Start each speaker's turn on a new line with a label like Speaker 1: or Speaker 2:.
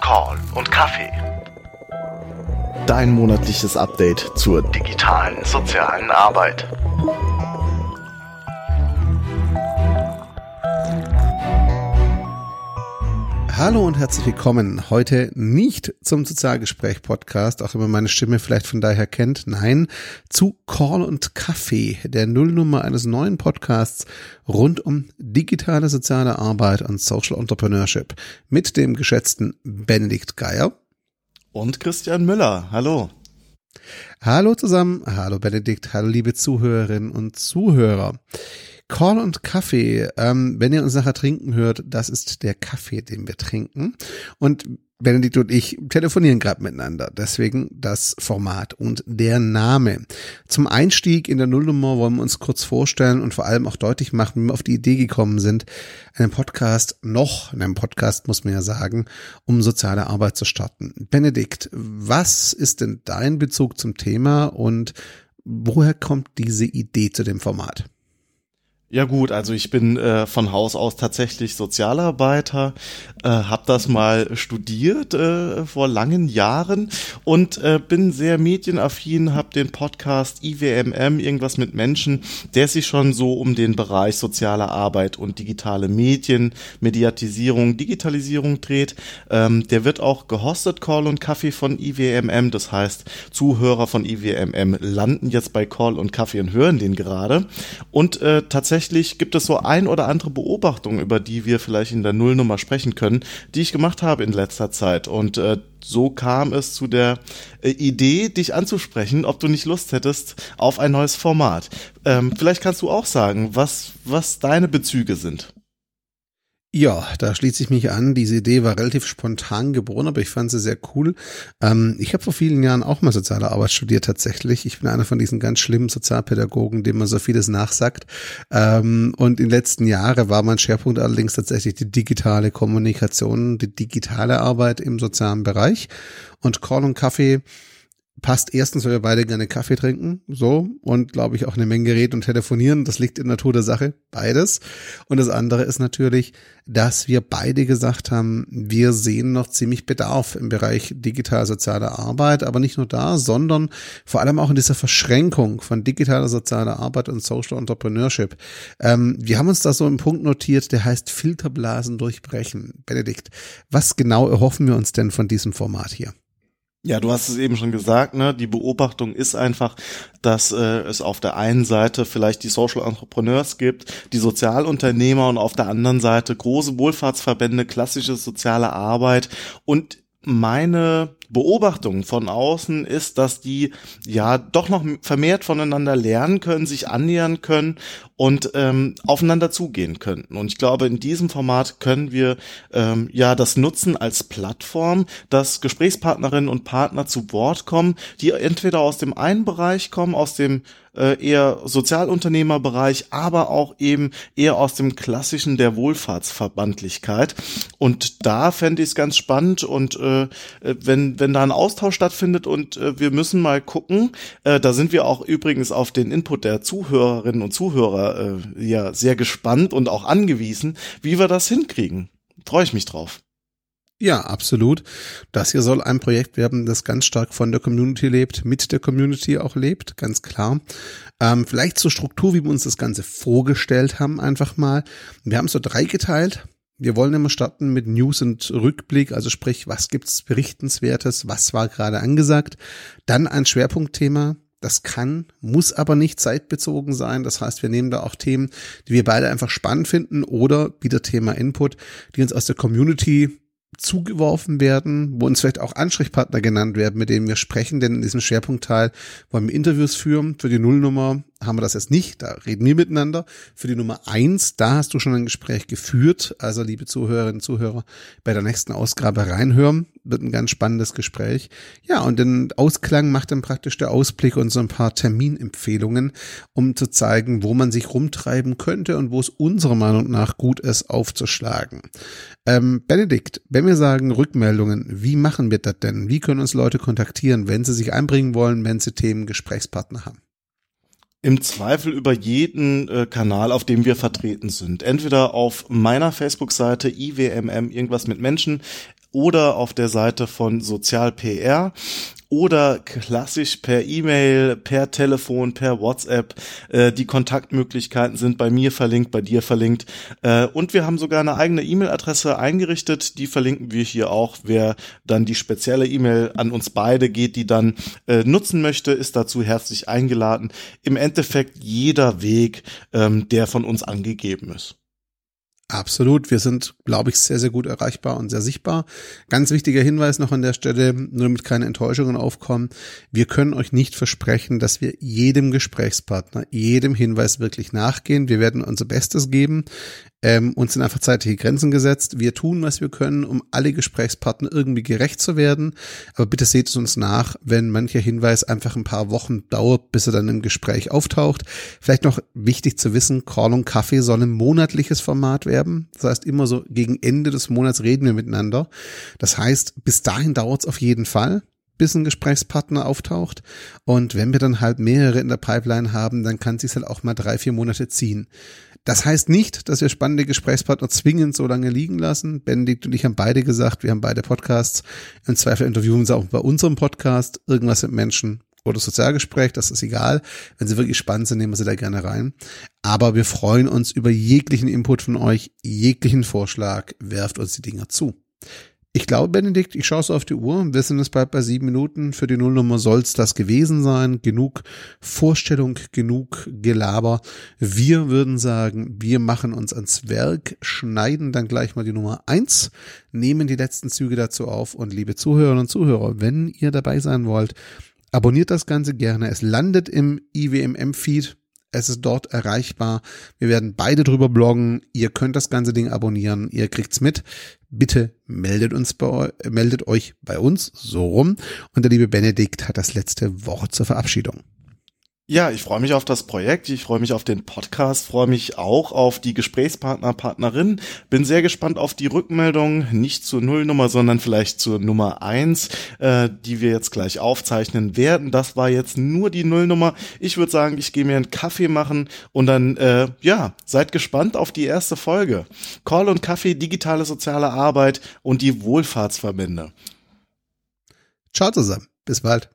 Speaker 1: Call und Kaffee.
Speaker 2: Dein monatliches Update zur
Speaker 1: Digitalen sozialen Arbeit.
Speaker 2: Hallo und herzlich willkommen. Heute nicht zum Sozialgespräch-Podcast, auch wenn man meine Stimme vielleicht von daher kennt. Nein, zu Call und Kaffee, der Nullnummer eines neuen Podcasts rund um digitale soziale Arbeit und Social Entrepreneurship mit dem geschätzten Benedikt Geier.
Speaker 3: Und Christian Müller. Hallo.
Speaker 2: Hallo zusammen. Hallo Benedikt. Hallo liebe Zuhörerinnen und Zuhörer. Call und Kaffee. Ähm, wenn ihr uns nachher trinken hört, das ist der Kaffee, den wir trinken. Und Benedikt und ich telefonieren gerade miteinander. Deswegen das Format und der Name. Zum Einstieg in der Nullnummer wollen wir uns kurz vorstellen und vor allem auch deutlich machen, wie wir auf die Idee gekommen sind, einen Podcast noch, in einem Podcast muss man ja sagen, um soziale Arbeit zu starten. Benedikt, was ist denn dein Bezug zum Thema und woher kommt diese Idee zu dem Format?
Speaker 3: Ja gut, also ich bin äh, von Haus aus tatsächlich Sozialarbeiter, äh, habe das mal studiert äh, vor langen Jahren und äh, bin sehr medienaffin, habe den Podcast IWMM, irgendwas mit Menschen, der sich schon so um den Bereich soziale Arbeit und digitale Medien, Mediatisierung, Digitalisierung dreht. Ähm, der wird auch gehostet, Call und Kaffee von IWMM, das heißt Zuhörer von IWMM landen jetzt bei Call und Kaffee und hören den gerade und äh, tatsächlich tatsächlich gibt es so ein oder andere Beobachtung, über die wir vielleicht in der Nullnummer sprechen können, die ich gemacht habe in letzter Zeit. Und äh, so kam es zu der äh, Idee, dich anzusprechen, ob du nicht Lust hättest auf ein neues Format. Ähm, vielleicht kannst du auch sagen, was, was deine Bezüge sind.
Speaker 2: Ja, da schließe ich mich an. Diese Idee war relativ spontan geboren, aber ich fand sie sehr cool. Ähm, ich habe vor vielen Jahren auch mal soziale Arbeit studiert tatsächlich. Ich bin einer von diesen ganz schlimmen Sozialpädagogen, dem man so vieles nachsagt. Ähm, und in den letzten Jahren war mein Schwerpunkt allerdings tatsächlich die digitale Kommunikation, die digitale Arbeit im sozialen Bereich. Und Call und Kaffee passt erstens, weil wir beide gerne Kaffee trinken, so, und glaube ich auch eine Menge reden und telefonieren. Das liegt in der Natur der Sache, beides. Und das andere ist natürlich, dass wir beide gesagt haben, wir sehen noch ziemlich Bedarf im Bereich digital-soziale Arbeit, aber nicht nur da, sondern vor allem auch in dieser Verschränkung von digitaler sozialer Arbeit und Social Entrepreneurship. Ähm, wir haben uns da so einen Punkt notiert, der heißt Filterblasen durchbrechen. Benedikt, was genau erhoffen wir uns denn von diesem Format hier?
Speaker 3: Ja, du hast es eben schon gesagt, ne? Die Beobachtung ist einfach, dass äh, es auf der einen Seite vielleicht die Social Entrepreneurs gibt, die Sozialunternehmer und auf der anderen Seite große Wohlfahrtsverbände, klassische soziale Arbeit und meine Beobachtung von außen ist, dass die ja doch noch vermehrt voneinander lernen können, sich annähern können und ähm, aufeinander zugehen könnten. Und ich glaube, in diesem Format können wir ähm, ja das nutzen als Plattform, dass Gesprächspartnerinnen und Partner zu Wort kommen, die entweder aus dem einen Bereich kommen, aus dem äh, eher Sozialunternehmerbereich, aber auch eben eher aus dem klassischen der Wohlfahrtsverbandlichkeit. Und da fände ich es ganz spannend und äh, wenn, wenn da ein Austausch stattfindet und äh, wir müssen mal gucken, äh, da sind wir auch übrigens auf den Input der Zuhörerinnen und Zuhörer äh, ja sehr gespannt und auch angewiesen, wie wir das hinkriegen. Freue ich mich drauf.
Speaker 2: Ja, absolut. Das hier soll ein Projekt werden, das ganz stark von der Community lebt, mit der Community auch lebt, ganz klar. Ähm, vielleicht zur Struktur, wie wir uns das Ganze vorgestellt haben, einfach mal. Wir haben es so drei geteilt. Wir wollen immer starten mit News und Rückblick, also sprich, was gibt's berichtenswertes, was war gerade angesagt. Dann ein Schwerpunktthema, das kann, muss aber nicht zeitbezogen sein. Das heißt, wir nehmen da auch Themen, die wir beide einfach spannend finden oder wieder Thema Input, die uns aus der Community zugeworfen werden, wo uns vielleicht auch Ansprechpartner genannt werden, mit denen wir sprechen, denn in diesem Schwerpunktteil wollen wir Interviews führen. Für die Nullnummer haben wir das jetzt nicht, da reden wir miteinander. Für die Nummer eins, da hast du schon ein Gespräch geführt, also liebe Zuhörerinnen und Zuhörer, bei der nächsten Ausgabe reinhören, wird ein ganz spannendes Gespräch. Ja, und den Ausklang macht dann praktisch der Ausblick und so ein paar Terminempfehlungen, um zu zeigen, wo man sich rumtreiben könnte und wo es unserer Meinung nach gut ist, aufzuschlagen. Ähm, Benedikt, wenn wir sagen Rückmeldungen, wie machen wir das denn? Wie können uns Leute kontaktieren, wenn sie sich einbringen wollen, wenn sie Themen Gesprächspartner haben?
Speaker 3: Im Zweifel über jeden äh, Kanal, auf dem wir vertreten sind. Entweder auf meiner Facebook-Seite IWMM irgendwas mit Menschen oder auf der Seite von Sozial PR oder klassisch per E-Mail, per Telefon, per WhatsApp. Äh, die Kontaktmöglichkeiten sind bei mir verlinkt, bei dir verlinkt. Äh, und wir haben sogar eine eigene E-Mail-Adresse eingerichtet. Die verlinken wir hier auch. Wer dann die spezielle E-Mail an uns beide geht, die dann äh, nutzen möchte, ist dazu herzlich eingeladen. Im Endeffekt jeder Weg, ähm, der von uns angegeben ist.
Speaker 2: Absolut. Wir sind, glaube ich, sehr, sehr gut erreichbar und sehr sichtbar. Ganz wichtiger Hinweis noch an der Stelle, nur damit keine Enttäuschungen aufkommen. Wir können euch nicht versprechen, dass wir jedem Gesprächspartner, jedem Hinweis wirklich nachgehen. Wir werden unser Bestes geben. Ähm, uns sind einfach zeitliche Grenzen gesetzt. Wir tun, was wir können, um alle Gesprächspartner irgendwie gerecht zu werden. Aber bitte seht es uns nach, wenn mancher Hinweis einfach ein paar Wochen dauert, bis er dann im Gespräch auftaucht. Vielleicht noch wichtig zu wissen, Call und Kaffee soll ein monatliches Format werden. Das heißt, immer so gegen Ende des Monats reden wir miteinander. Das heißt, bis dahin dauert es auf jeden Fall bis ein Gesprächspartner auftaucht. Und wenn wir dann halt mehrere in der Pipeline haben, dann kann es sich halt auch mal drei, vier Monate ziehen. Das heißt nicht, dass wir spannende Gesprächspartner zwingend so lange liegen lassen. Benedikt und ich haben beide gesagt, wir haben beide Podcasts. Im Zweifel interviewen sie auch bei unserem Podcast irgendwas mit Menschen oder Sozialgespräch, das ist egal. Wenn sie wirklich spannend sind, nehmen wir sie da gerne rein. Aber wir freuen uns über jeglichen Input von euch, jeglichen Vorschlag, werft uns die Dinger zu. Ich glaube, Benedikt, ich schaue so auf die Uhr. Wir sind es bald bei sieben Minuten. Für die Nullnummer soll es das gewesen sein. Genug Vorstellung, genug Gelaber. Wir würden sagen, wir machen uns ans Werk, schneiden dann gleich mal die Nummer eins, nehmen die letzten Züge dazu auf und liebe Zuhörerinnen und Zuhörer, wenn ihr dabei sein wollt, abonniert das Ganze gerne. Es landet im IWMM-Feed. Es ist dort erreichbar. Wir werden beide drüber bloggen. Ihr könnt das ganze Ding abonnieren. Ihr kriegt's mit. Bitte meldet uns bei, meldet euch bei uns so rum. Und der liebe Benedikt hat das letzte Wort zur Verabschiedung.
Speaker 3: Ja, ich freue mich auf das Projekt, ich freue mich auf den Podcast, freue mich auch auf die Gesprächspartner, Partnerin. Bin sehr gespannt auf die Rückmeldung, nicht zur Nullnummer, sondern vielleicht zur Nummer eins, äh, die wir jetzt gleich aufzeichnen werden. Das war jetzt nur die Nullnummer. Ich würde sagen, ich gehe mir einen Kaffee machen und dann, äh, ja, seid gespannt auf die erste Folge. Call und Kaffee, digitale soziale Arbeit und die Wohlfahrtsverbände.
Speaker 2: Ciao zusammen, bis bald.